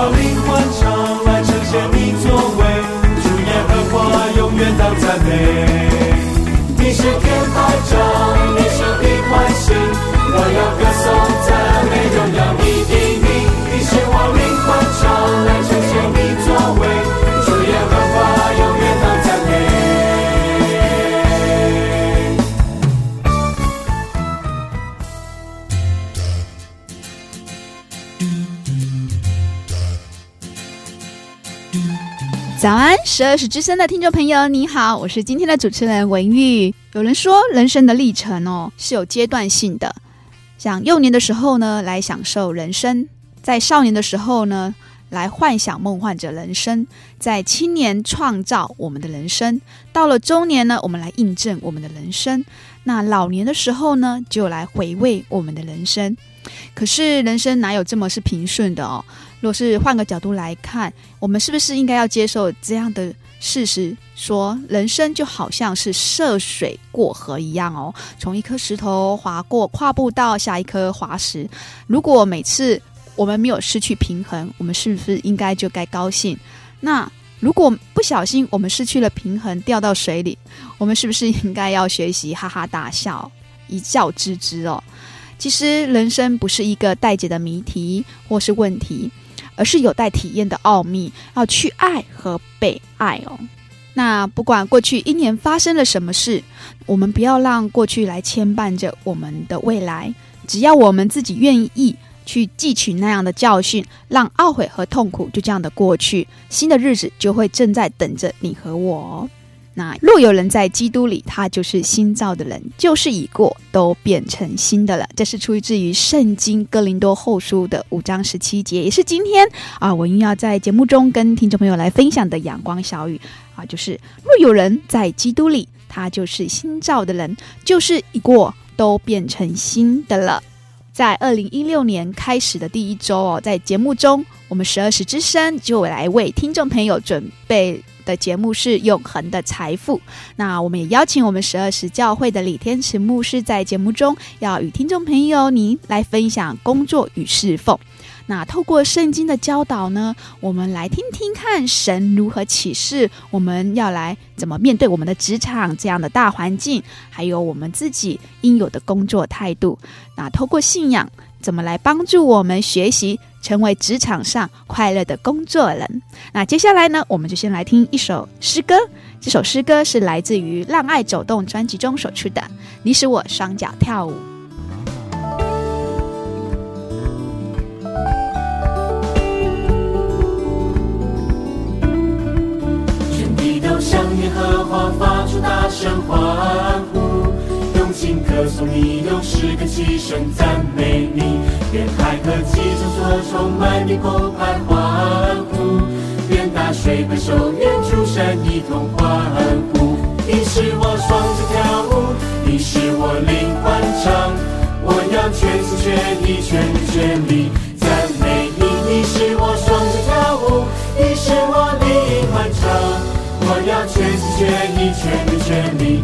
早十二时之声的听众朋友，你好，我是今天的主持人文玉。有人说，人生的历程哦是有阶段性的，像幼年的时候呢，来享受人生；在少年的时候呢，来幻想梦幻着人生；在青年创造我们的人生；到了中年呢，我们来印证我们的人生；那老年的时候呢，就来回味我们的人生。可是人生哪有这么是平顺的哦？若是换个角度来看，我们是不是应该要接受这样的事实？说人生就好像是涉水过河一样哦，从一颗石头划过，跨步到下一颗滑石。如果每次我们没有失去平衡，我们是不是应该就该高兴？那如果不小心我们失去了平衡，掉到水里，我们是不是应该要学习哈哈大笑，一笑置之哦？其实人生不是一个待解的谜题或是问题。而是有待体验的奥秘，要去爱和被爱哦。那不管过去一年发生了什么事，我们不要让过去来牵绊着我们的未来。只要我们自己愿意去汲取那样的教训，让懊悔和痛苦就这样的过去，新的日子就会正在等着你和我。那若有人在基督里，他就是新造的人，就是已过，都变成新的了。这是出自于圣经哥林多后书的五章十七节，也是今天啊，我要在节目中跟听众朋友来分享的阳光小语啊，就是若有人在基督里，他就是新造的人，就是已过，都变成新的了。在二零一六年开始的第一周哦，在节目中，我们十二时之声就来为听众朋友准备。的节目是永恒的财富。那我们也邀请我们十二时教会的李天池牧师在节目中要与听众朋友您来分享工作与侍奉。那透过圣经的教导呢，我们来听听看神如何启示我们要来怎么面对我们的职场这样的大环境，还有我们自己应有的工作态度。那透过信仰，怎么来帮助我们学习？成为职场上快乐的工作人。那接下来呢，我们就先来听一首诗歌。这首诗歌是来自于《让爱走动》专辑中所出的《你使我双脚跳舞》。全地都向耶和华发出大声欢呼。新歌颂你，用诗歌齐声赞美你，愿海和其中所充满你澎湃欢呼，愿大水拍手，愿诸山一同欢呼。你使我双脚跳舞，你使我灵欢唱，我要全心全意全人全力赞美你。你使我双脚跳舞，你使我灵欢唱，我要全心全意全人全力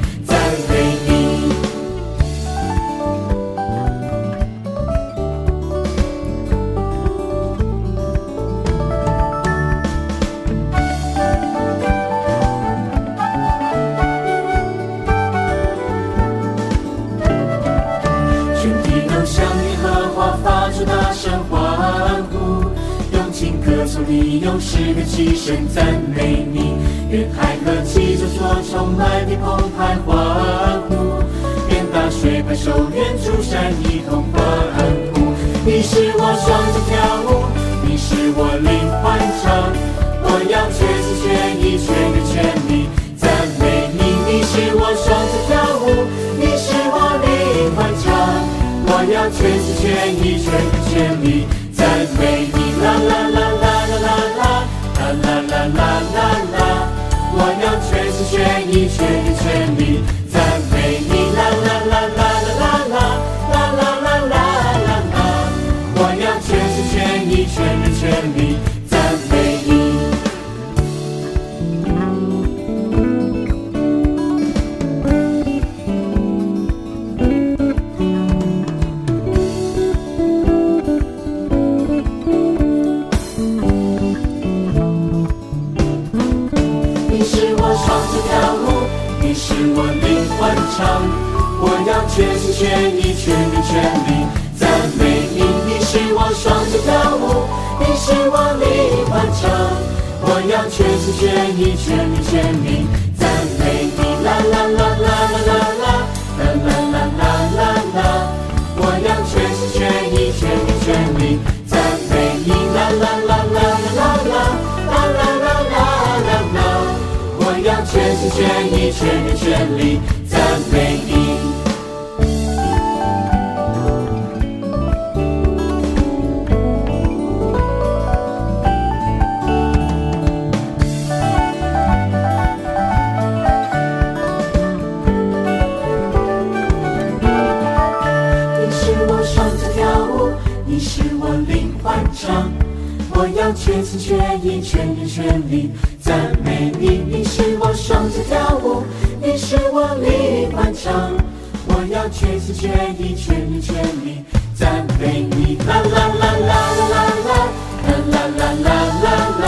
你用诗歌齐声赞美你，愿海和其中所充满的澎湃欢呼，愿大水拍手，愿诸山一同欢呼。你使我双脚跳舞，你使我灵欢唱，我要全心全意全人全力赞美你。你使我双脚跳舞，你使我灵欢唱，我要全心全意全人全力赞美你。啦啦啦。啦啦啦！我要全心全意、全心全力赞美你！啦啦啦啦唱我要全心全意、全力全力赞美你。你是我双脚跳舞，你是我灵欢唱。我要全心全意、全人全力赞美你。啦啦啦啦啦啦啦啦啦啦啦啦啦。我要全心全意、全人全力赞美你。啦啦啦啦啦啦啦啦啦啦啦啦。我要全心全意、全人全力。是我力万丈，我要全心全意、全心全力赞美你啦啦啦啦啦啦啦啦啦啦啦啦啦！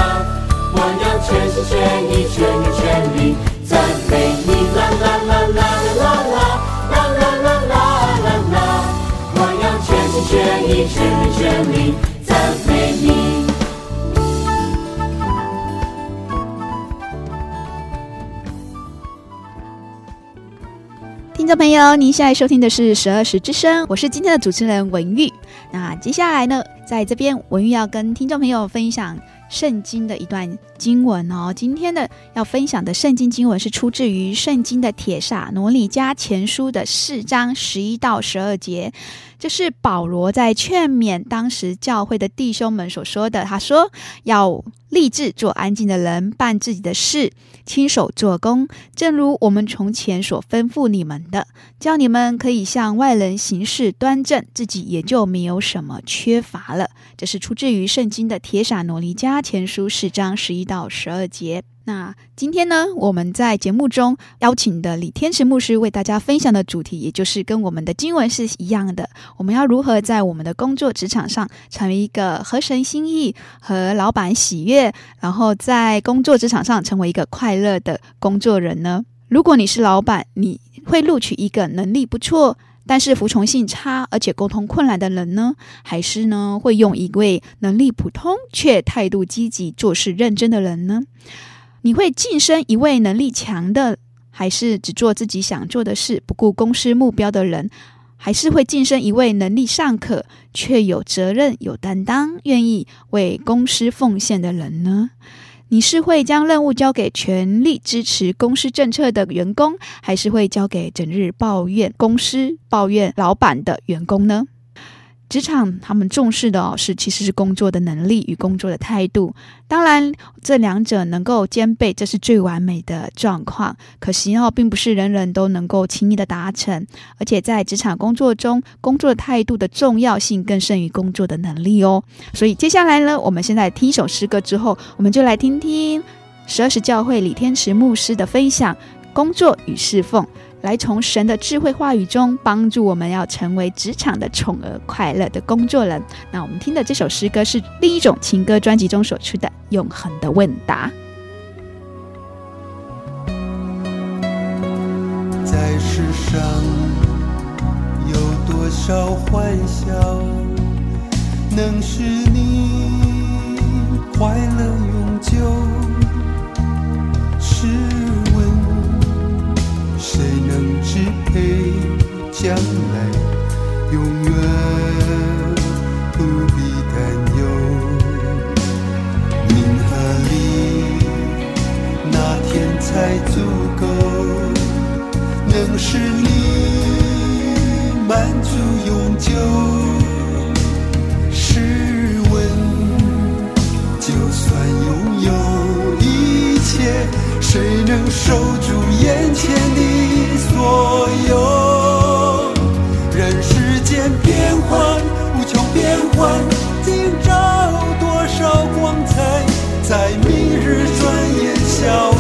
我要全心全意、全心全力赞美你啦啦啦啦啦啦啦啦啦啦啦啦！我要全心全意、全心全力。听众朋友，您现在收听的是十二时之声，我是今天的主持人文玉。那接下来呢，在这边文玉要跟听众朋友分享圣经的一段经文哦。今天的要分享的圣经经文是出自于圣经的铁砂挪里加前书的四章十一到十二节。这是保罗在劝勉当时教会的弟兄们所说的。他说：“要立志做安静的人，办自己的事，亲手做工，正如我们从前所吩咐你们的，叫你们可以向外人行事端正，自己也就没有什么缺乏了。”这是出自于圣经的帖撒罗尼迦前书四章十一到十二节。那今天呢，我们在节目中邀请的李天池牧师为大家分享的主题，也就是跟我们的经文是一样的。我们要如何在我们的工作职场上成为一个合神心意和老板喜悦，然后在工作职场上成为一个快乐的工作人呢？如果你是老板，你会录取一个能力不错，但是服从性差而且沟通困难的人呢？还是呢，会用一位能力普通却态度积极、做事认真的人呢？你会晋升一位能力强的，还是只做自己想做的事，不顾公司目标的人？还是会晋升一位能力尚可却有责任、有担当、愿意为公司奉献的人呢？你是会将任务交给全力支持公司政策的员工，还是会交给整日抱怨公司、抱怨老板的员工呢？职场他们重视的哦，是其实是工作的能力与工作的态度。当然，这两者能够兼备，这是最完美的状况。可惜哦，并不是人人都能够轻易的达成。而且在职场工作中，工作的态度的重要性更胜于工作的能力哦。所以接下来呢，我们现在听一首诗歌之后，我们就来听听十二时教会李天池牧师的分享：工作与侍奉。来从神的智慧话语中帮助我们，要成为职场的宠儿、快乐的工作人。那我们听的这首诗歌是另一种情歌专辑中所出的《永恒的问答》。在世上有多少欢笑，能使你快乐永久？是。将来？永远不必担忧。名和利哪天才足够，能使你满足永久？试问，就算拥有一切，谁能守住眼前的？所有今朝多少光彩，在明日转眼消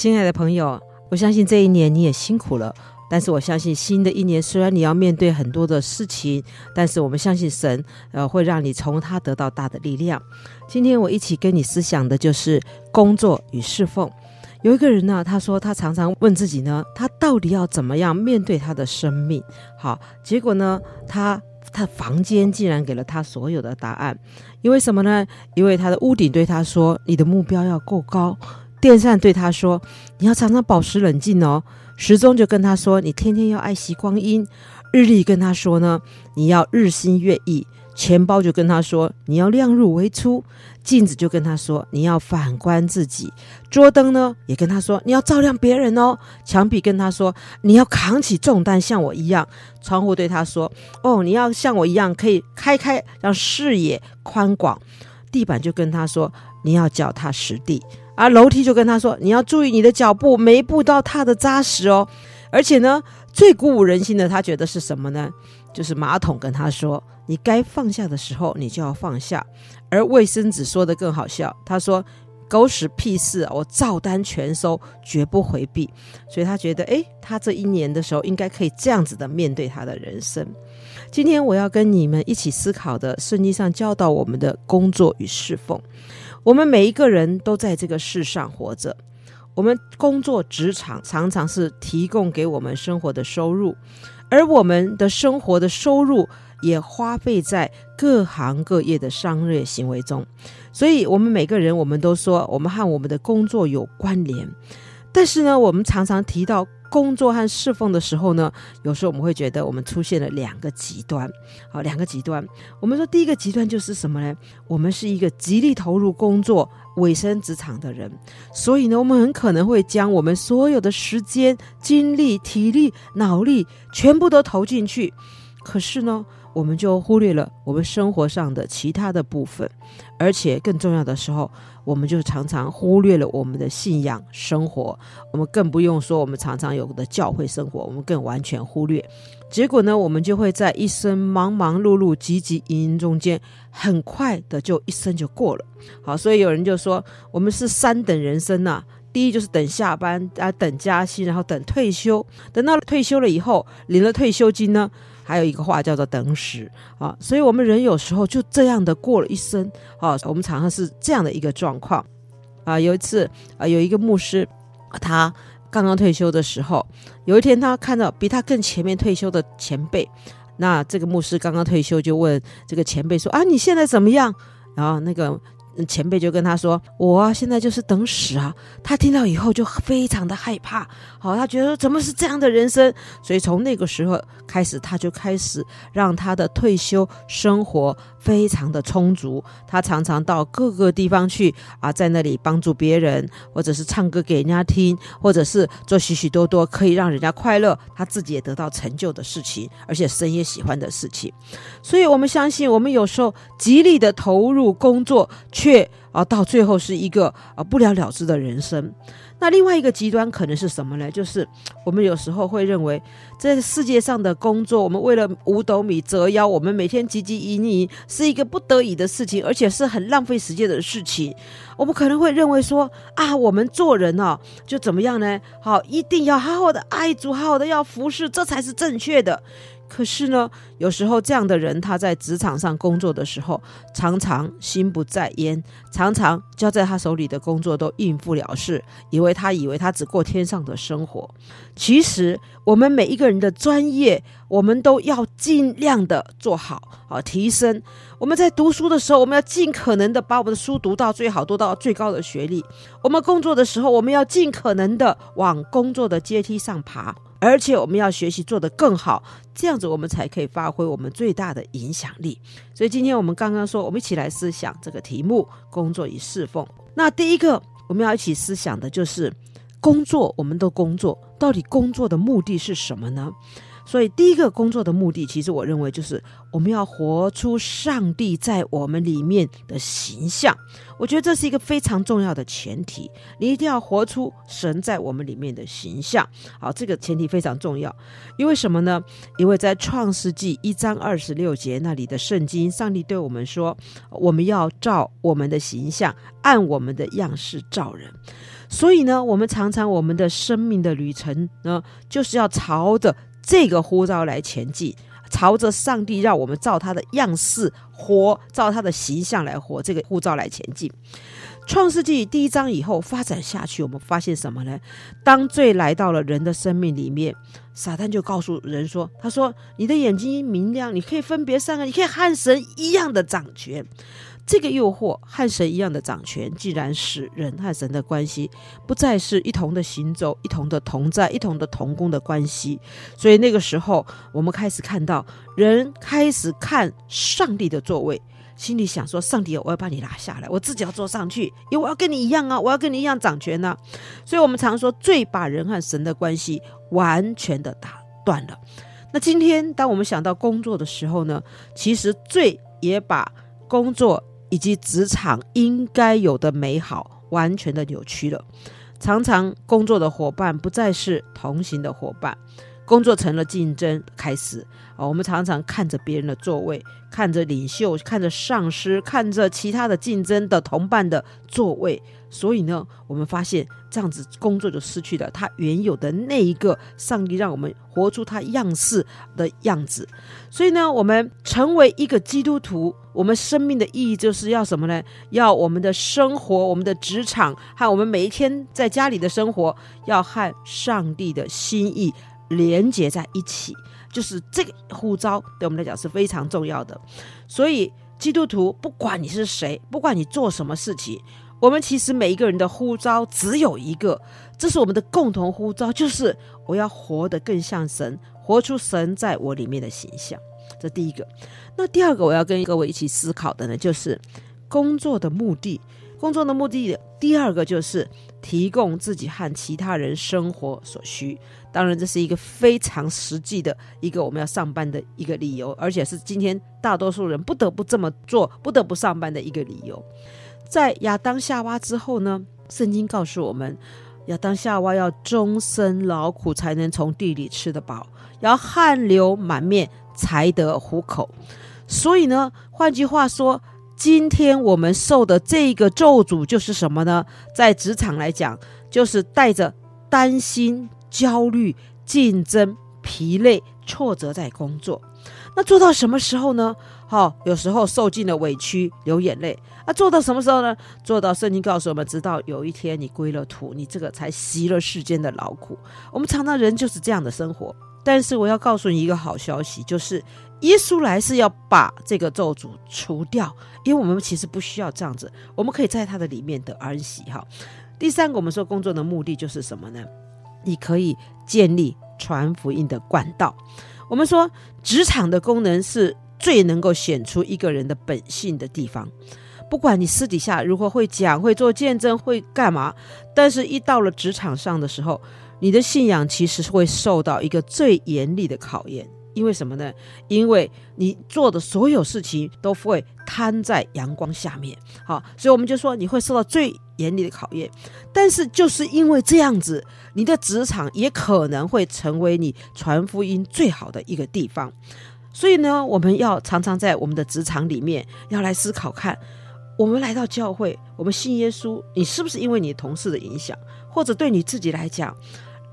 亲爱的朋友，我相信这一年你也辛苦了。但是我相信新的一年，虽然你要面对很多的事情，但是我们相信神，呃，会让你从他得到大的力量。今天我一起跟你思想的就是工作与侍奉。有一个人呢，他说他常常问自己呢，他到底要怎么样面对他的生命？好，结果呢，他他房间竟然给了他所有的答案。因为什么呢？因为他的屋顶对他说：“你的目标要够高。”电扇对他说：“你要常常保持冷静哦。”时钟就跟他说：“你天天要爱惜光阴。”日历跟他说呢：“你要日新月异。”钱包就跟他说：“你要量入为出。”镜子就跟他说：“你要反观自己。”桌灯呢也跟他说：“你要照亮别人哦。”墙壁跟他说：“你要扛起重担，像我一样。”窗户对他说：“哦，你要像我一样，可以开开，让视野宽广。”地板就跟他说：“你要脚踏实地。”而楼梯就跟他说：“你要注意你的脚步，每一步都要踏得扎实哦。”而且呢，最鼓舞人心的，他觉得是什么呢？就是马桶跟他说：“你该放下的时候，你就要放下。”而卫生纸说的更好笑，他说：“狗屎屁事，我照单全收，绝不回避。”所以他觉得，诶，他这一年的时候应该可以这样子的面对他的人生。今天我要跟你们一起思考的，圣经上教导我们的工作与侍奉。我们每一个人都在这个世上活着，我们工作职场常常是提供给我们生活的收入，而我们的生活的收入也花费在各行各业的商业行为中。所以，我们每个人，我们都说我们和我们的工作有关联，但是呢，我们常常提到。工作和侍奉的时候呢，有时候我们会觉得我们出现了两个极端，好，两个极端。我们说第一个极端就是什么呢？我们是一个极力投入工作、委身职场的人，所以呢，我们很可能会将我们所有的时间、精力、体力、脑力全部都投进去，可是呢，我们就忽略了我们生活上的其他的部分，而且更重要的时候。我们就常常忽略了我们的信仰生活，我们更不用说我们常常有的教会生活，我们更完全忽略。结果呢，我们就会在一生忙忙碌碌、汲汲营营中间，很快的就一生就过了。好，所以有人就说，我们是三等人生呐、第一就是等下班啊，等加薪，然后等退休。等到退休了以后，领了退休金呢？还有一个话叫做“等死”啊，所以我们人有时候就这样的过了一生啊。我们常常是这样的一个状况啊。有一次啊，有一个牧师，他刚刚退休的时候，有一天他看到比他更前面退休的前辈，那这个牧师刚刚退休，就问这个前辈说：“啊，你现在怎么样？”然后那个。前辈就跟他说：“我，现在就是等死啊！”他听到以后就非常的害怕，好，他觉得怎么是这样的人生？所以从那个时候开始，他就开始让他的退休生活非常的充足。他常常到各个地方去啊，在那里帮助别人，或者是唱歌给人家听，或者是做许许多多可以让人家快乐，他自己也得到成就的事情，而且神也喜欢的事情。所以我们相信，我们有时候极力的投入工作，却啊到最后是一个啊不了了之的人生。那另外一个极端可能是什么呢？就是我们有时候会认为，在世界上的工作，我们为了五斗米折腰，我们每天汲汲营营，是一个不得已的事情，而且是很浪费时间的事情。我们可能会认为说啊，我们做人哦，就怎么样呢？好，一定要好好的爱主，好好的要服侍，这才是正确的。可是呢，有时候这样的人他在职场上工作的时候，常常心不在焉，常常交在他手里的工作都应付了事，以为他以为他只过天上的生活。其实我们每一个人的专业，我们都要尽量的做好啊，提升。我们在读书的时候，我们要尽可能的把我们的书读到最好，读到最高的学历。我们工作的时候，我们要尽可能的往工作的阶梯上爬。而且我们要学习做得更好，这样子我们才可以发挥我们最大的影响力。所以今天我们刚刚说，我们一起来思想这个题目：工作与侍奉。那第一个我们要一起思想的就是工作，我们都工作，到底工作的目的是什么呢？所以，第一个工作的目的，其实我认为就是我们要活出上帝在我们里面的形象。我觉得这是一个非常重要的前提，你一定要活出神在我们里面的形象。好，这个前提非常重要，因为什么呢？因为在创世纪一章二十六节那里的圣经，上帝对我们说，我们要照我们的形象，按我们的样式造人。所以呢，我们常常我们的生命的旅程呢，就是要朝着这个呼召来前进，朝着上帝让我们照他的样式活，照他的形象来活，这个护照来前进。创世纪第一章以后发展下去，我们发现什么呢？当罪来到了人的生命里面，撒旦就告诉人说：“他说你的眼睛明亮，你可以分别善恶，你可以和神一样的掌权。”这个诱惑和神一样的掌权，竟然使人和神的关系不再是一同的行走、一同的同在、一同的同工的关系。所以那个时候，我们开始看到人开始看上帝的座位。心里想说：“上帝，我要把你拿下来，我自己要坐上去，因为我要跟你一样啊，我要跟你一样掌权呢、”所以，我们常说罪把人和神的关系完全的打断了。那今天，当我们想到工作的时候呢，其实罪也把工作以及职场应该有的美好完全的扭曲了。常常工作的伙伴不再是同行的伙伴。工作成了竞争开始啊！我们常常看着别人的座位，看着领袖，看着上司，看着其他的竞争的同伴的座位，所以呢，我们发现这样子工作就失去了他原有的那一个上帝让我们活出他样式的样子。所以呢，我们成为一个基督徒，我们生命的意义就是要什么呢？要我们的生活、我们的职场和我们每一天在家里的生活，要和上帝的心意。连接在一起，就是这个呼召对我们来讲是非常重要的。所以，基督徒不管你是谁，不管你做什么事情，我们其实每一个人的呼召只有一个，这是我们的共同呼召，就是我要活得更像神，活出神在我里面的形象。这第一个。那第二个，我要跟各位一起思考的呢，就是工作的目的。工作的目的，第二个就是提供自己和其他人生活所需。当然，这是一个非常实际的一个我们要上班的一个理由，而且是今天大多数人不得不这么做、不得不上班的一个理由。在亚当夏娃之后呢，圣经告诉我们，亚当夏娃要终身劳苦才能从地里吃得饱，要汗流满面才得糊口。所以呢，换句话说，今天我们受的这个咒诅就是什么呢？在职场来讲，就是带着担心、焦虑、竞争、疲累、挫折在工作。那做到什么时候呢？好、有时候受尽了委屈，流眼泪。那做到什么时候呢？做到圣经告诉我们，直到有一天你归了土，你这个才习了世间的劳苦。我们常常人就是这样的生活。但是我要告诉你一个好消息，就是耶稣来是要把这个咒诅除掉，因为我们其实不需要这样子，我们可以在他的里面得安息哈。第三个，我们说工作的目的就是什么呢？你可以建立传福音的管道。我们说职场的功能是最能够显出一个人的本性的地方，不管你私底下如何会讲、会做见证、会干嘛，但是一到了职场上的时候。你的信仰其实是会受到一个最严厉的考验，因为什么呢？因为你做的所有事情都会摊在阳光下面，好，所以我们就说你会受到最严厉的考验。但是就是因为这样子，你的职场也可能会成为你传福音最好的一个地方。所以呢，我们要常常在我们的职场里面要来思考看，我们来到教会，我们信耶稣，你是不是因为你同事的影响，或者对你自己来讲？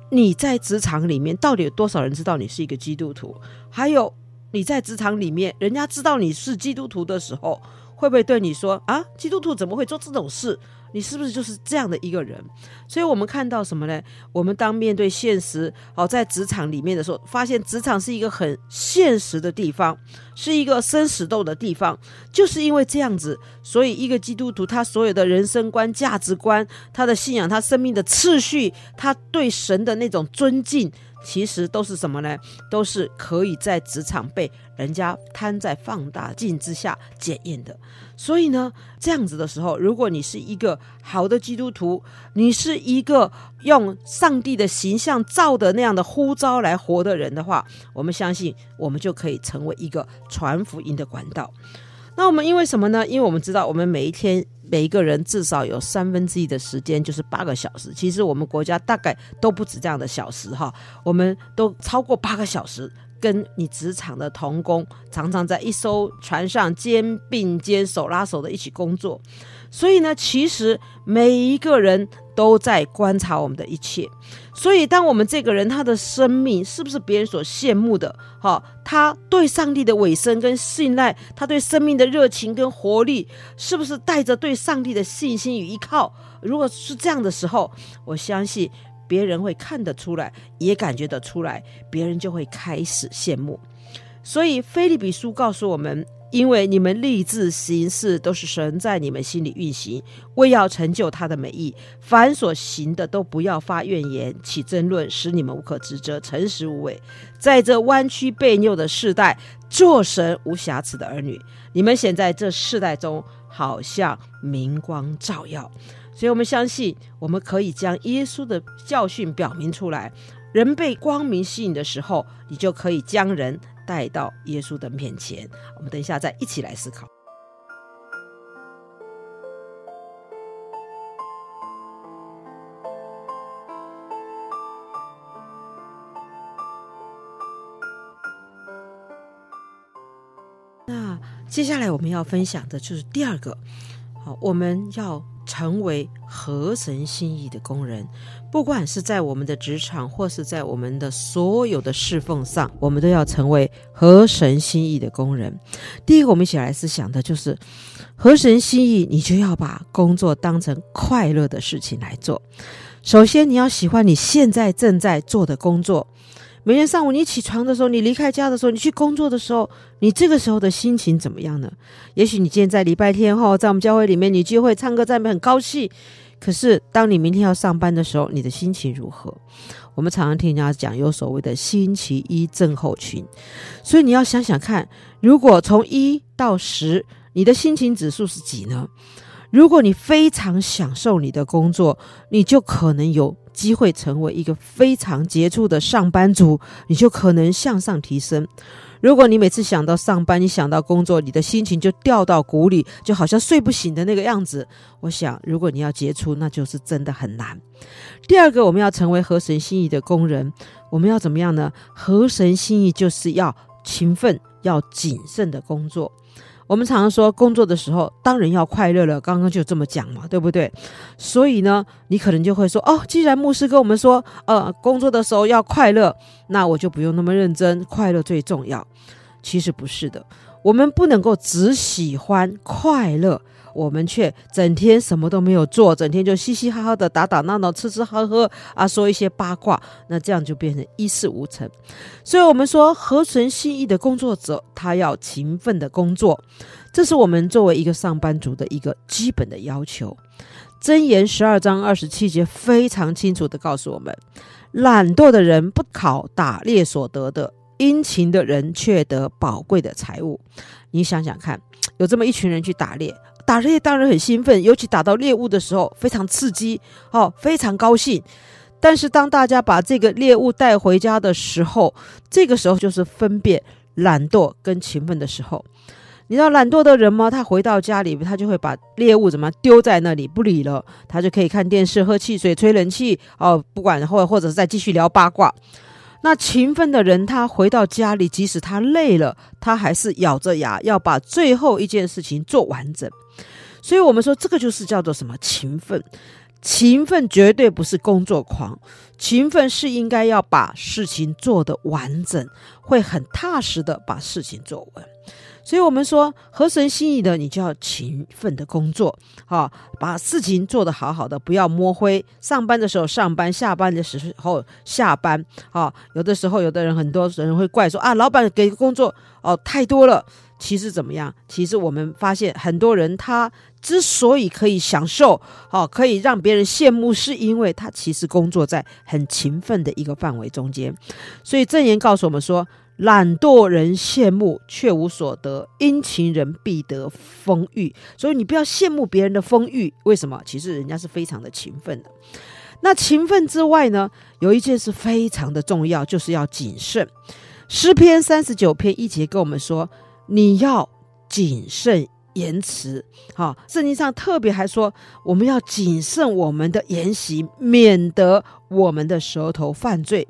你在职场里面到底有多少人知道你是一个基督徒？还有你在职场里面，人家知道你是基督徒的时候，会不会对你说啊，基督徒怎么会做这种事？你是不是就是这样的一个人？所以，我们看到什么呢？我们当面对现实，哦，在职场里面的时候，发现职场是一个很现实的地方，是一个生死斗的地方。就是因为这样子，所以一个基督徒，他所有的人生观、价值观、他的信仰、他生命的次序、他对神的那种尊敬。其实都是什么呢？都是可以在职场被人家摊在放大镜之下检验的。所以呢，这样子的时候，如果你是一个好的基督徒，你是一个用上帝的形象造的那样的呼召来活的人的话，我们相信我们就可以成为一个传福音的管道。那我们因为什么呢？因为我们知道我们每一天。每一个人至少有三分之一的时间就是八个小时，其实我们国家大概都不止这样的小时哈，我们都超过八个小时，跟你职场的同工常常在一艘船上肩并肩、手拉手的一起工作，所以呢，其实每一个人都在观察我们的一切。所以，当我们这个人他的生命是不是别人所羡慕的？好，他对上帝的委身跟信赖，他对生命的热情跟活力，是不是带着对上帝的信心与依靠？如果是这样的时候，我相信别人会看得出来，也感觉得出来，别人就会开始羡慕。所以，腓利比书告诉我们。因为你们立志行事，都是神在你们心里运行，为要成就他的美意。凡所行的，都不要发怨言，起争论，使你们无可指责，诚实无伪。在这弯曲悖拗的世代，做神无瑕疵的儿女。你们显在这世代中，好像明光照耀。所以我们相信，我们可以将耶稣的教训表明出来。人被光明吸引的时候，你就可以将人。带到耶稣的面前，我们等一下再一起来思考。那接下来我们要分享的就是第二个，我们要。成为合神心意的工人，不管是在我们的职场，或是在我们的所有的侍奉上，我们都要成为合神心意的工人。第一个，我们一起来思想的就是合神心意，你就要把工作当成快乐的事情来做。首先，你要喜欢你现在正在做的工作。每天上午你起床的时候，你离开家的时候，你去工作的时候，你这个时候的心情怎么样呢？也许你今天在礼拜天后，在我们教会里面，你聚会唱歌赞美很高兴。可是当你明天要上班的时候，你的心情如何？我们常常听人家讲有所谓的星期一症候群，所以你要想想看，如果从一到十，你的心情指数是几呢？如果你非常享受你的工作，你就可能有机会成为一个非常杰出的上班族，你就可能向上提升。如果你每次想到上班，你想到工作，你的心情就掉到谷里，就好像睡不醒的那个样子。我想，如果你要杰出，那就是真的很难。第二个，我们要成为合神心意的工人，我们要怎么样呢？合神心意就是要勤奋、要谨慎的工作。我们常常说，工作的时候当然要快乐了。刚刚就这么讲嘛，对不对？所以呢，你可能就会说，哦，既然牧师跟我们说，呃，工作的时候要快乐，那我就不用那么认真，快乐最重要。其实不是的，我们不能够只喜欢快乐。我们却整天什么都没有做，整天就嘻嘻哈哈的打打闹闹、吃吃喝喝啊，说一些八卦，那这样就变成一事无成。所以，我们说合神心意的工作者，他要勤奋的工作，这是我们作为一个上班族的一个基本的要求。箴言十二章二十七节非常清楚的告诉我们：懒惰的人不考打猎所得的，殷勤的人却得宝贵的财物。你想想看，有这么一群人去打猎。打猎当然很兴奋，尤其打到猎物的时候非常刺激，哦，非常高兴。但是当大家把这个猎物带回家的时候，这个时候就是分辨懒惰跟勤奋的时候。你知道懒惰的人吗？他回到家里，他就会把猎物怎么丢在那里不理了，他就可以看电视、喝汽水、吹冷气，哦，不管或或者再继续聊八卦。那勤奋的人，他回到家里，即使他累了，他还是咬着牙要把最后一件事情做完整。所以，我们说这个就是叫做什么勤奋？勤奋绝对不是工作狂，勤奋是应该要把事情做得完整，会很踏实的把事情做完。所以我们说合神心意的，你就要勤奋的工作，哈，把事情做得好好的，不要摸灰。上班的时候上班，下班的时候下班，哈。有的时候，有的人很多人会怪说啊，老板给工作哦太多了。其实怎么样？其实我们发现很多人他之所以可以享受，好，可以让别人羡慕，是因为他其实工作在很勤奋的一个范围中间。所以正言告诉我们说。懒惰人羡慕却无所得，殷勤人必得丰裕。所以你不要羡慕别人的丰裕，为什么？其实人家是非常的勤奋的。那勤奋之外呢，有一件事非常的重要，就是要谨慎。诗篇三十九篇一节跟我们说，你要谨慎言辞。好，圣经上特别还说，我们要谨慎我们的言行，免得我们的舌头犯罪。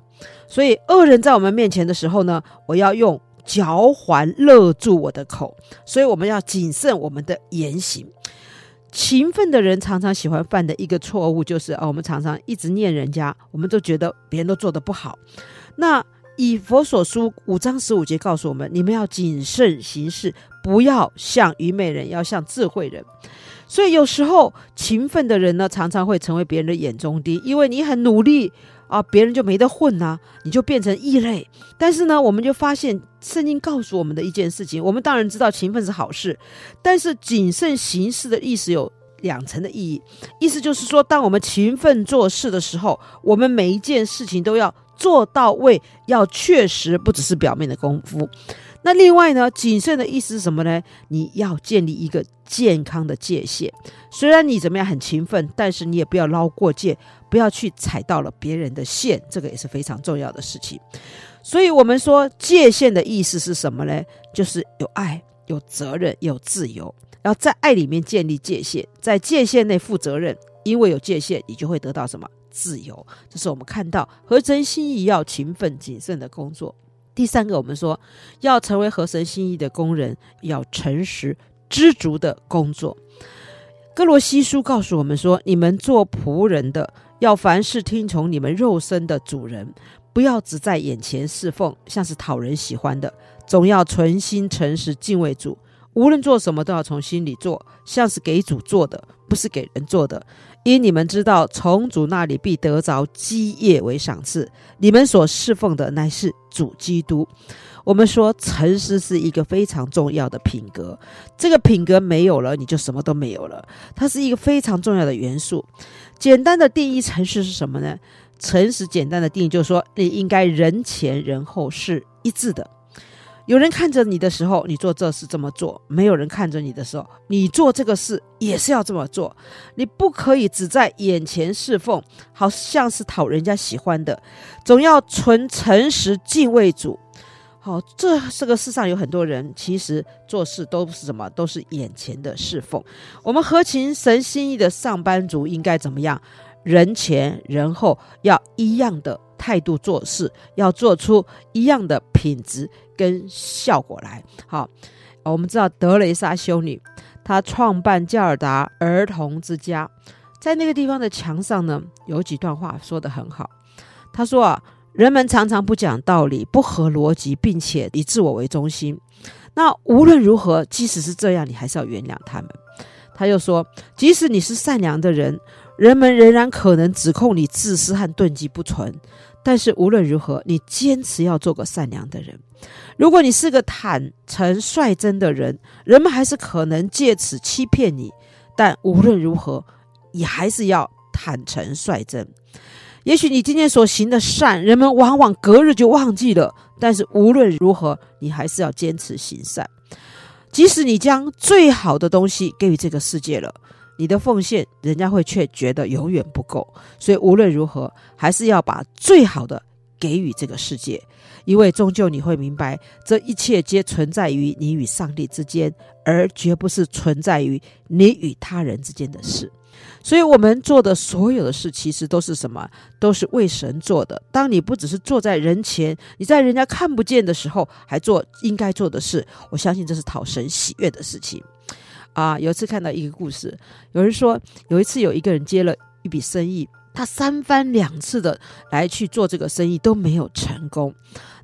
所以恶人在我们面前的时候呢，我要用嚼环勒住我的口。所以我们要谨慎我们的言行。勤奋的人常常喜欢犯的一个错误就是啊，我们常常一直念人家，我们都觉得别人都做得不好。那以佛所书五章十五节告诉我们，你们要谨慎行事，不要像愚昧人，要像智慧人。所以有时候勤奋的人呢，常常会成为别人的眼中钉，因为你很努力啊，别人就没得混呐、你就变成异类。但是呢，我们就发现圣经告诉我们的一件事情，我们当然知道勤奋是好事，但是谨慎行事的意思有两层的意义，意思就是说，当我们勤奋做事的时候，我们每一件事情都要做到位，要确实，不只是表面的功夫。那另外呢，谨慎的意思是什么呢？你要建立一个健康的界限。虽然你怎么样很勤奋，但是你也不要捞过界，不要去踩到了别人的线，这个也是非常重要的事情。所以，我们说界限的意思是什么呢？就是有爱、有责任、有自由，要在爱里面建立界限，在界限内负责任。因为有界限，你就会得到什么自由？这是我们看到合神心意要勤奋谨慎的工作。第三个，我们说要成为合神心意的工人，要诚实知足的工作。哥罗西书告诉我们说，你们做仆人的，要凡事听从你们肉身的主人，不要只在眼前侍奉，像是讨人喜欢的，总要存心诚实敬畏主。无论做什么，都要从心里做，像是给主做的，不是给人做的。因你们知道，从主那里必得着基业为赏赐。你们所侍奉的乃是主基督。我们说，诚实是一个非常重要的品格。这个品格没有了，你就什么都没有了。它是一个非常重要的元素。简单的定义，诚实是什么呢？诚实简单的定义就是说，你应该人前人后是一致的。有人看着你的时候，你做这事这么做；没有人看着你的时候，你做这个事也是要这么做。你不可以只在眼前侍奉，好像是讨人家喜欢的，总要存诚实敬畏主。好，这这个世上有很多人，其实做事都是什么？都是眼前的侍奉。我们合情神心意的上班族应该怎么样？人前人后要一样的态度做事，要做出一样的品质跟效果来。好，我们知道德雷莎修女，她创办加尔达儿童之家，在那个地方的墙上呢，有几段话说得很好。她说啊，人们常常不讲道理，不合逻辑，并且以自我为中心。那无论如何，即使是这样，你还是要原谅他们。他又说，即使你是善良的人。人们仍然可能指控你自私和动机不纯，但是无论如何，你坚持要做个善良的人。如果你是个坦诚率真的人，人们还是可能借此欺骗你。但无论如何，你还是要坦诚率真。也许你今天所行的善，人们往往隔日就忘记了，但是无论如何，你还是要坚持行善。即使你将最好的东西给予这个世界了。你的奉献，人家会却觉得永远不够，所以无论如何，还是要把最好的给予这个世界，因为终究你会明白，这一切皆存在于你与上帝之间，而绝不是存在于你与他人之间的事。所以，我们做的所有的事，其实都是什么？都是为神做的。当你不只是坐在人前，你在人家看不见的时候，还做应该做的事，我相信这是讨神喜悦的事情。啊，有一次看到一个故事，有人说有一次有一个人接了一笔生意，他三番两次的来去做这个生意都没有成功，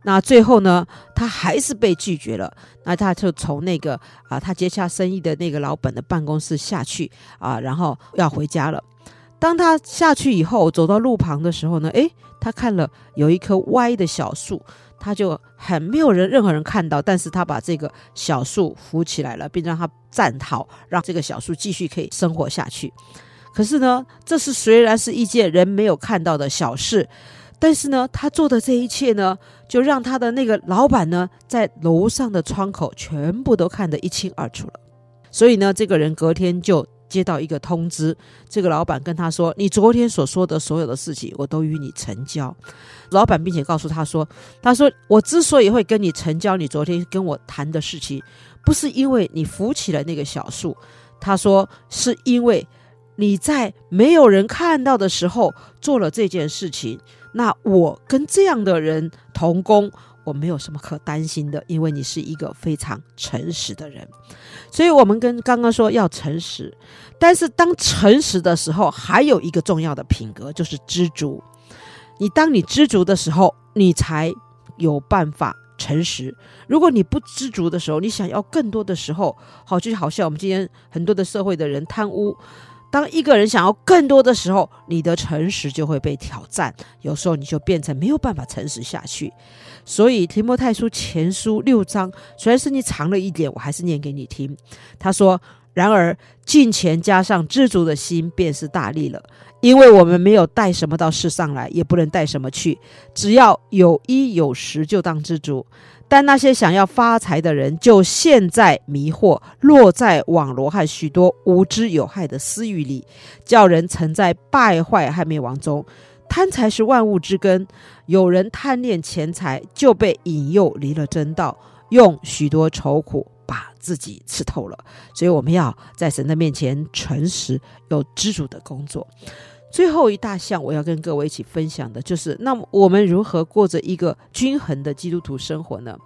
那最后呢，他还是被拒绝了。那他就从那个啊，他接下生意的那个老板的办公室下去啊，然后要回家了。当他下去以后，走到路旁的时候呢，诶，他看了有一棵歪的小树。他就很没有人，任何人看到，但是他把这个小树扶起来了，并让它站好，让这个小树继续可以生活下去。可是呢，这是虽然是一件人没有看到的小事，但是呢，他做的这一切呢，就让他的那个老板呢，在楼上的窗口全部都看得一清二楚了。所以呢，这个人隔天就。接到一个通知，这个老板跟他说：“你昨天所说的所有的事情，我都与你成交。”老板并且告诉他说：“他说我之所以会跟你成交，你昨天跟我谈的事情，不是因为你扶起了那个小树，他说是因为你在没有人看到的时候做了这件事情。那我跟这样的人同工，我没有什么可担心的，因为你是一个非常诚实的人。所以，我们跟刚刚说要诚实，但是当诚实的时候，还有一个重要的品格就是知足。你当你知足的时候，你才有办法诚实。如果你不知足的时候，你想要更多的时候，好，就好像我们今天很多的社会的人贪污。当一个人想要更多的时候，你的诚实就会被挑战。有时候你就变成没有办法诚实下去。所以提摩太书前书六章，虽然是你长了一点，我还是念给你听。他说：“然而进前加上知足的心，便是大利了。因为我们没有带什么到世上来，也不能带什么去，只要有衣有食，就当知足。”但那些想要发财的人，就陷在迷惑，落在网罗和许多无知有害的私欲里，叫人沉在败坏和灭亡中。贪财是万物之根，有人贪恋钱财，就被引诱离了真道，用许多愁苦把自己刺透了。所以我们要在神的面前诚实，有知足的工作。最后一大项，我要跟各位一起分享的，就是那我们如何过着一个均衡的基督徒生活呢？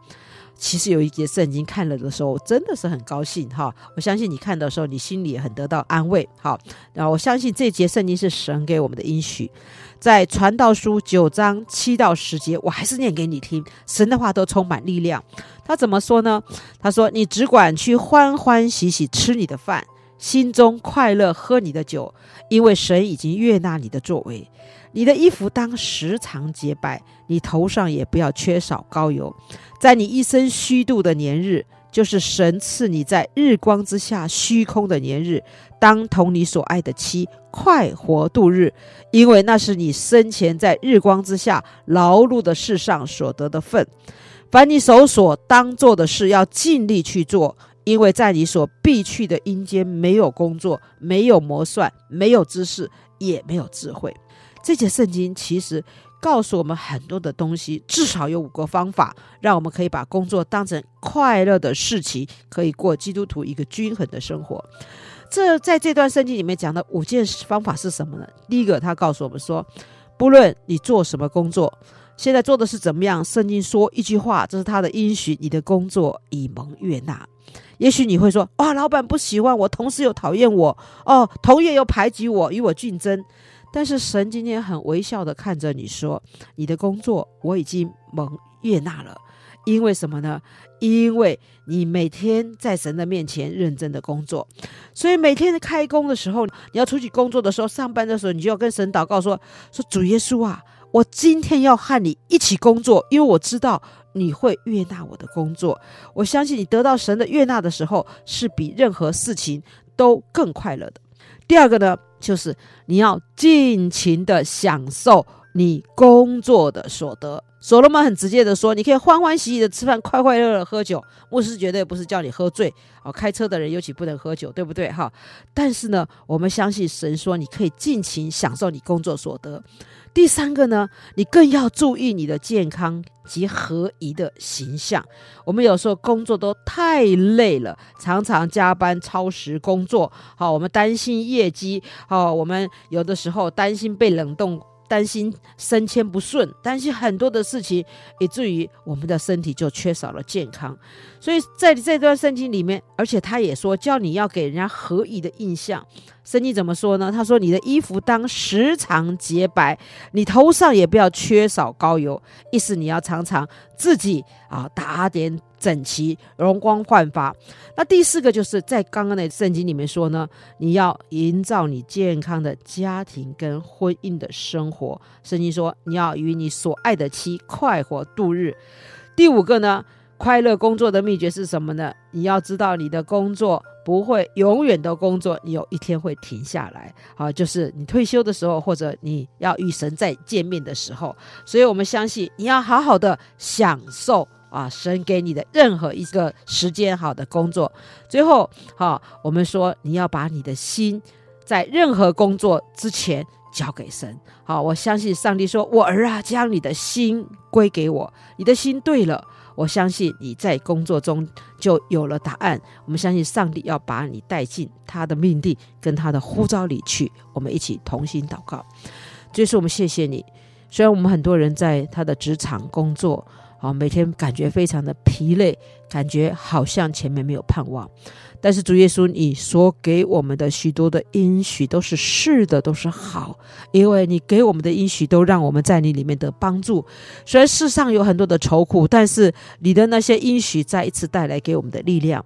其实有一节圣经看了的时候，真的是很高兴哈！我相信你看的时候，你心里也很得到安慰。好，然后我相信这节圣经是神给我们的应许，在传道书九章七到十节，我还是念给你听。神的话都充满力量。他怎么说呢？他说：“你只管去欢欢喜喜吃你的饭。”心中快乐，喝你的酒，因为神已经悦纳你的作为。你的衣服当时常洁白，你头上也不要缺少膏油。在你一生虚度的年日，就是神赐你在日光之下虚空的年日，当同你所爱的妻快活度日，因为那是你生前在日光之下劳碌的世上所得的分。凡你手所当做的事，要尽力去做。因为在你所必去的阴间，没有工作，没有谋算，没有知识，也没有智慧。这节圣经其实告诉我们很多的东西，至少有五个方法，让我们可以把工作当成快乐的事情，可以过基督徒一个均衡的生活。这在这段圣经里面讲的五件方法是什么呢？第一个，他告诉我们说，不论你做什么工作，现在做的是怎么样，圣经说一句话，这是他的应许，你的工作已蒙悦纳。也许你会说：“哇，老板不喜欢我，同事又讨厌我，哦，同业又排挤我，与我竞争。”但是神今天很微笑的看着你说：“你的工作我已经蒙悦纳了，因为什么呢？因为你每天在神的面前认真的工作，所以每天开工的时候，你要出去工作的时候，上班的时候，你就要跟神祷告说：说主耶稣啊，我今天要和你一起工作，因为我知道。”你会悦纳我的工作，我相信你得到神的悦纳的时候，是比任何事情都更快乐的。第二个呢，就是你要尽情的享受你工作的所得。所罗门很直接的说，你可以欢欢喜喜的吃饭，快快乐乐喝酒。牧师绝对不是叫你喝醉哦，开车的人尤其不能喝酒，对不对哈？但是呢，我们相信神说，你可以尽情享受你工作所得。第三个呢，你更要注意你的健康及合宜的形象。我们有时候工作都太累了，常常加班超时工作。好，我们担心业绩。好，我们有的时候担心被冷冻。担心升迁不顺，担心很多的事情，以至于我们的身体就缺少了健康。所以在这段圣经里面，而且他也说，叫你要给人家合宜的印象。圣经怎么说呢？他说：“你的衣服当时常洁白，你头上也不要缺少膏油。”意思你要常常自己啊打点整齐，容光焕发。那第四个就是在刚刚的圣经里面说呢，你要营造你健康的家庭跟婚姻的生活。圣经说你要与你所爱的妻快活度日。第五个呢，快乐工作的秘诀是什么呢？你要知道你的工作。不会永远的工作，你有一天会停下来，啊，就是你退休的时候，或者你要与神再见面的时候。所以，我们相信你要好好的享受啊，神给你的任何一个时间，好的工作。最后，哈，我们说你要把你的心在任何工作之前交给神。好，我相信上帝说：“我儿啊，将你的心归给我，你的心对了。”我相信你在工作中就有了答案。我们相信上帝要把你带进他的命定跟他的呼召里去。我们一起同心祷告。这是我们谢谢你。虽然我们很多人在他的职场工作，啊，每天感觉非常的疲累，感觉好像前面没有盼望。但是主耶稣，你所给我们的许多的应许都是是的，都是好，因为你给我们的应许都让我们在你里面得帮助。虽然世上有很多的愁苦，但是你的那些应许再一次带来给我们的力量。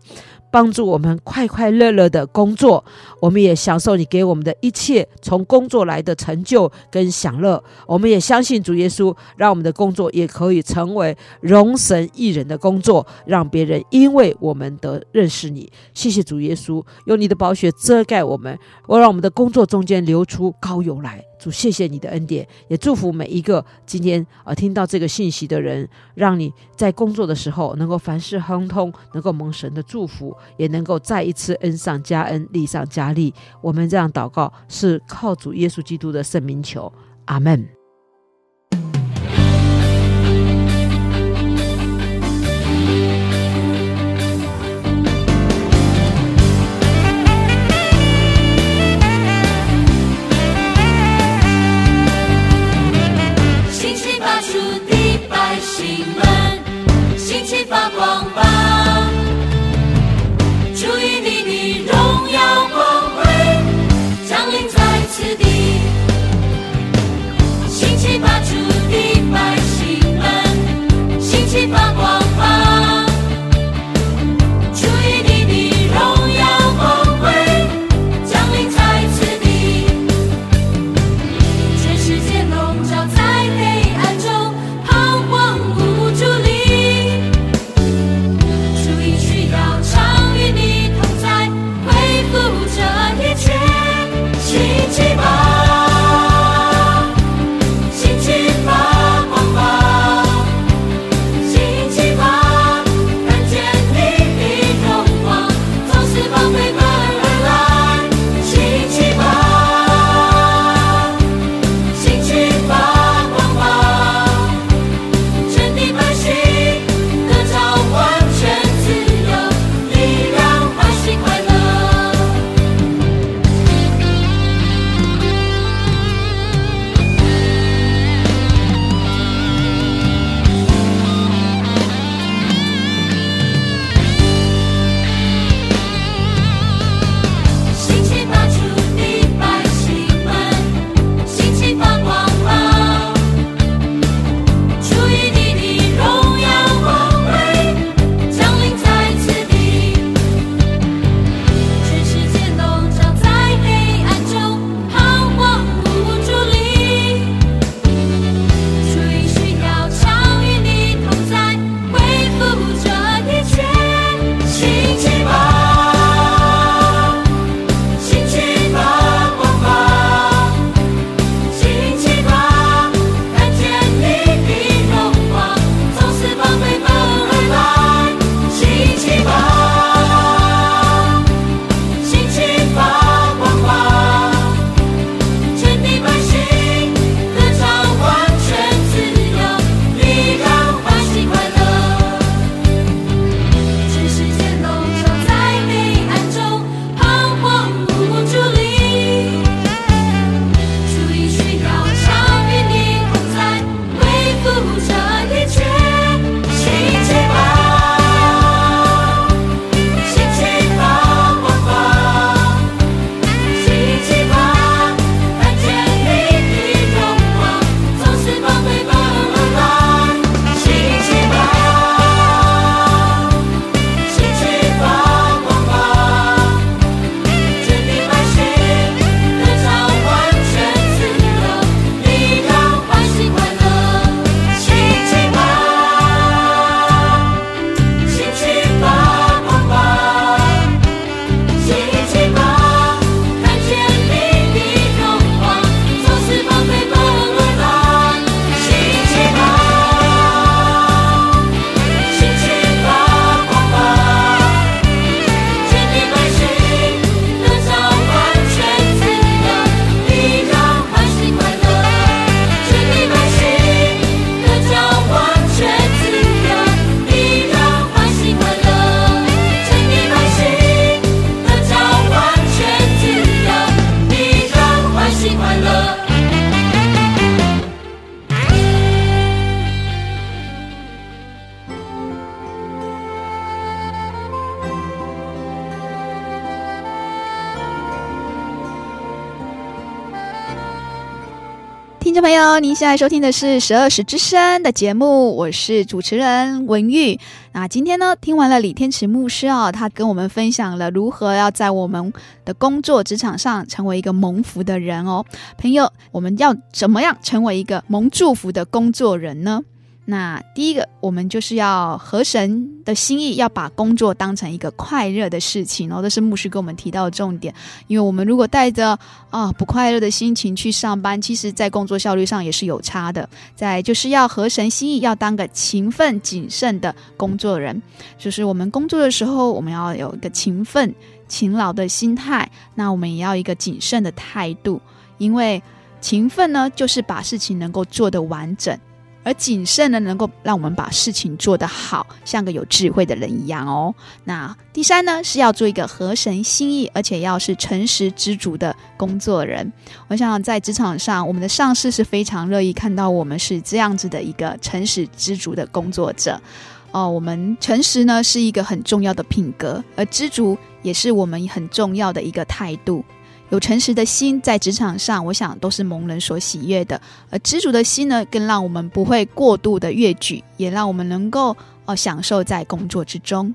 帮助我们快快乐乐的工作，我们也享受你给我们的一切从工作来的成就跟享乐。我们也相信主耶稣，让我们的工作也可以成为荣神益人的工作，让别人因为我们得认识你。谢谢主耶稣，用你的宝血遮盖我们，我让我们的工作中间流出膏油来。主，谢谢你的恩典，也祝福每一个今天呃听到这个信息的人，让你在工作的时候能够凡事亨通，能够蒙神的祝福，也能够再一次恩上加恩，利上加利。我们这样祷告是靠主耶稣基督的圣名求，阿门。发出的百姓们心情发光吧。您现在收听的是十二时之声的节目，我是主持人文玉。那今天呢，听完了李天池牧师啊，他跟我们分享了如何要在我们的工作职场上成为一个蒙福的人哦。朋友，我们要怎么样成为一个蒙祝福的工作人呢？那第一个，我们就是要合神的心意，要把工作当成一个快乐的事情哦。这是牧师跟我们提到的重点。因为我们如果带着啊不快乐的心情去上班，其实在工作效率上也是有差的。再就是要合神心意，要当个勤奋谨慎的工作人。就是我们工作的时候，我们要有一个勤奋勤劳的心态，那我们也要一个谨慎的态度。因为勤奋呢，就是把事情能够做得完整。而谨慎呢，能够让我们把事情做得好，像个有智慧的人一样哦。那第三呢，是要做一个合神心意，而且要是诚实知足的工作人。我想在职场上，我们的上司是非常乐意看到我们是这样子的一个诚实知足的工作者。哦，我们诚实呢是一个很重要的品格，而知足也是我们很重要的一个态度。有诚实的心，在职场上，我想都是蒙人所喜悦的。而知足的心呢，更让我们不会过度的越矩，也让我们能够呃享受在工作之中。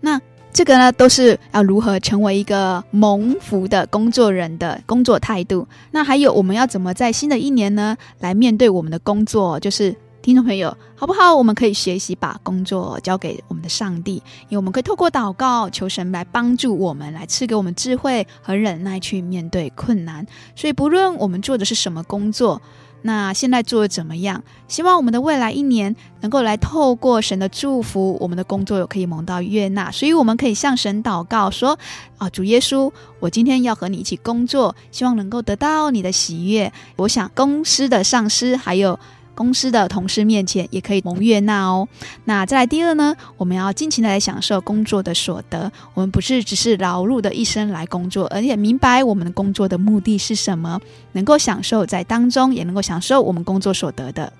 那这个呢，都是要如何成为一个蒙福的工作人的工作态度。那还有，我们要怎么在新的一年呢，来面对我们的工作，就是。听众朋友，好不好？我们可以学习把工作交给我们的上帝，因为我们可以透过祷告求神来帮助我们，来赐给我们智慧和忍耐去面对困难。所以，不论我们做的是什么工作，那现在做的怎么样？希望我们的未来一年能够来透过神的祝福，我们的工作有可以蒙到悦纳。所以，我们可以向神祷告说：“啊，主耶稣，我今天要和你一起工作，希望能够得到你的喜悦。我想公司的上司还有。”公司的同事面前也可以蒙悦纳哦。那再来第二呢，我们要尽情的来享受工作的所得。我们不是只是劳碌的一生来工作，而且明白我们的工作的目的是什么，能够享受在当中，也能够享受我们工作所得的。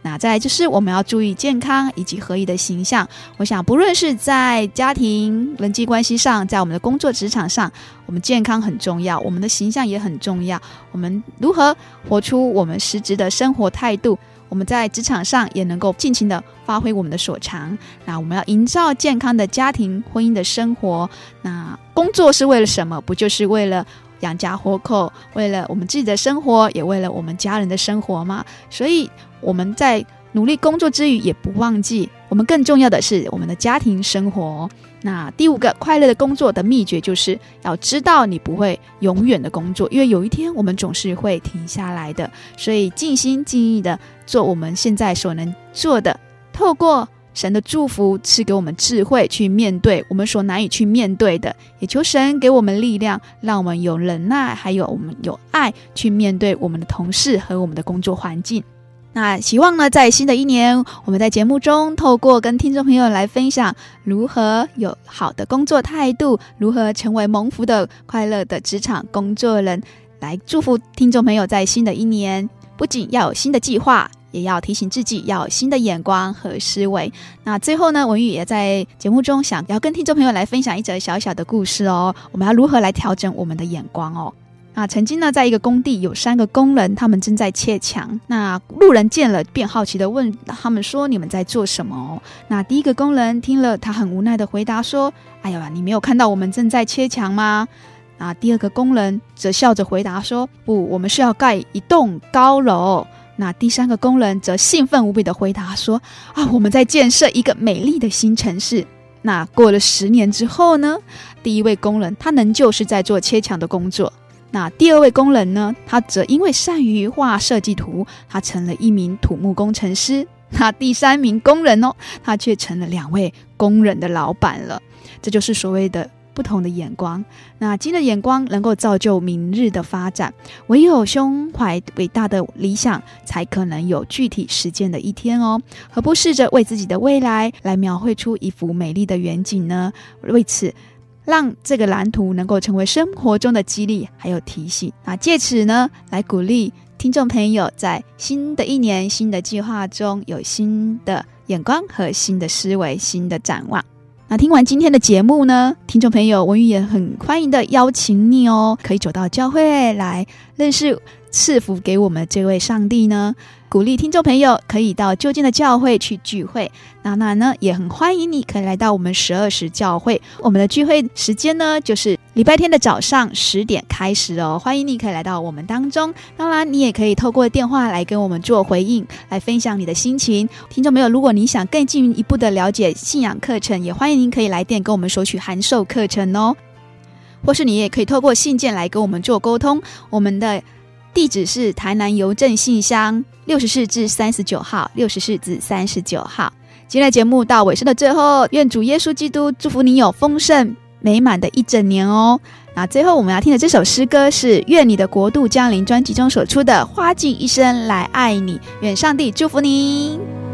那再来就是我们要注意健康以及合一的形象。我想，不论是在家庭人际关系上，在我们的工作职场上，我们健康很重要，我们的形象也很重要。我们如何活出我们实质的生活态度？我们在职场上也能够尽情的发挥我们的所长。那我们要营造健康的家庭、婚姻的生活。那工作是为了什么？不就是为了养家活口，为了我们自己的生活，也为了我们家人的生活吗？所以我们在努力工作之余，也不忘记我们更重要的是我们的家庭生活。那第五个快乐的工作的秘诀，就是要知道你不会永远的工作，因为有一天我们总是会停下来的。所以尽心尽意的做我们现在所能做的，透过神的祝福赐给我们智慧去面对我们所难以去面对的，也求神给我们力量，让我们有忍耐，还有我们有爱去面对我们的同事和我们的工作环境。那希望呢，在新的一年，我们在节目中透过跟听众朋友来分享如何有好的工作态度，如何成为蒙福的快乐的职场工作人，来祝福听众朋友在新的一年，不仅要有新的计划，也要提醒自己要有新的眼光和思维。那最后呢，文玉也在节目中想要跟听众朋友来分享一则小小的故事哦，我们要如何来调整我们的眼光哦。啊，曾经呢，在一个工地有三个工人，他们正在砌墙。那路人见了，便好奇地问他们说：“你们在做什么？”那第一个工人听了，他很无奈地回答说：“哎呀，你没有看到我们正在砌墙吗？”那第二个工人则笑着回答说：“不，我们是要盖一栋高楼。”那第三个工人则兴奋无比地回答说：“啊，我们在建设一个美丽的新城市。”那过了十年之后呢，第一位工人他仍旧是在做砌墙的工作。那第二位工人呢？他则因为善于画设计图，他成了一名土木工程师。那第三名工人哦，他却成了两位工人的老板了。这就是所谓的不同的眼光。那今的眼光能够造就明日的发展。唯有胸怀伟大的理想，才可能有具体实践的一天哦。何不试着为自己的未来来描绘出一幅美丽的远景呢？为此。让这个蓝图能够成为生活中的激励，还有提醒啊，借此呢，来鼓励听众朋友在新的一年、新的计划中有新的眼光和新的思维、新的展望。那听完今天的节目呢，听众朋友，文玉也很欢迎的邀请你哦，可以走到教会来认识赐福给我们这位上帝呢。鼓励听众朋友可以到就近的教会去聚会。那那呢，也很欢迎你可以来到我们十二时教会。我们的聚会时间呢，就是礼拜天的早上十点开始哦。欢迎你可以来到我们当中。当然，你也可以透过电话来跟我们做回应，来分享你的心情。听众朋友，如果你想更进一步的了解信仰课程，也欢迎您可以来电跟我们索取函授课程哦。或是你也可以透过信件来跟我们做沟通。我们的地址是台南邮政信箱六十四至三十九号，六十四至三十九号。今天的节目到尾声的最后，愿主耶稣基督祝福你有丰盛美满的一整年哦。那最后我们要听的这首诗歌是《愿你的国度降临》专辑中所出的《花尽一生来爱你》，愿上帝祝福你。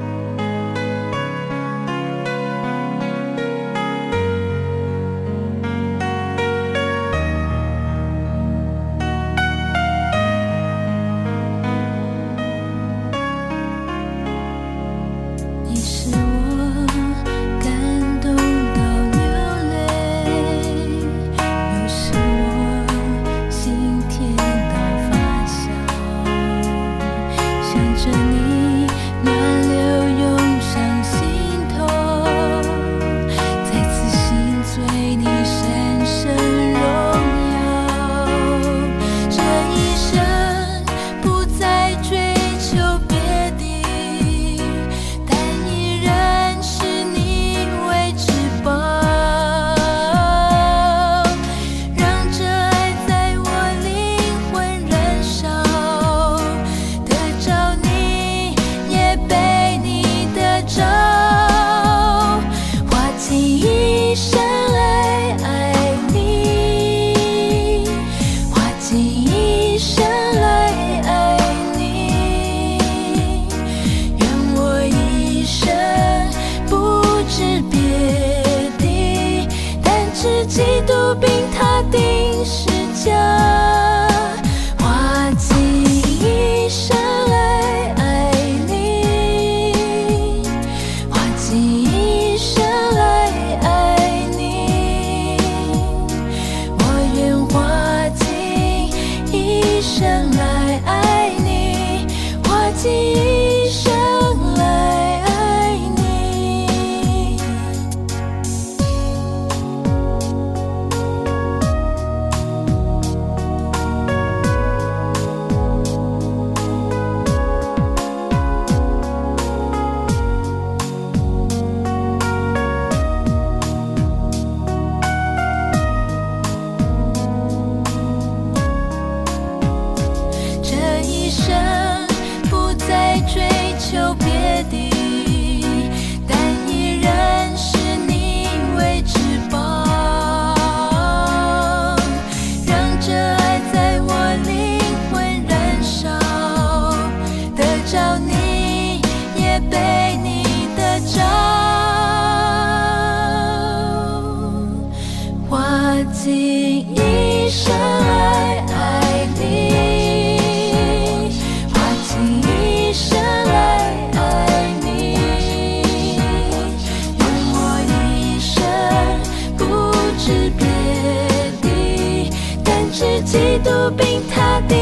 生爱爱你花尽一生来爱你用我一生不知别离但知激度冰塔定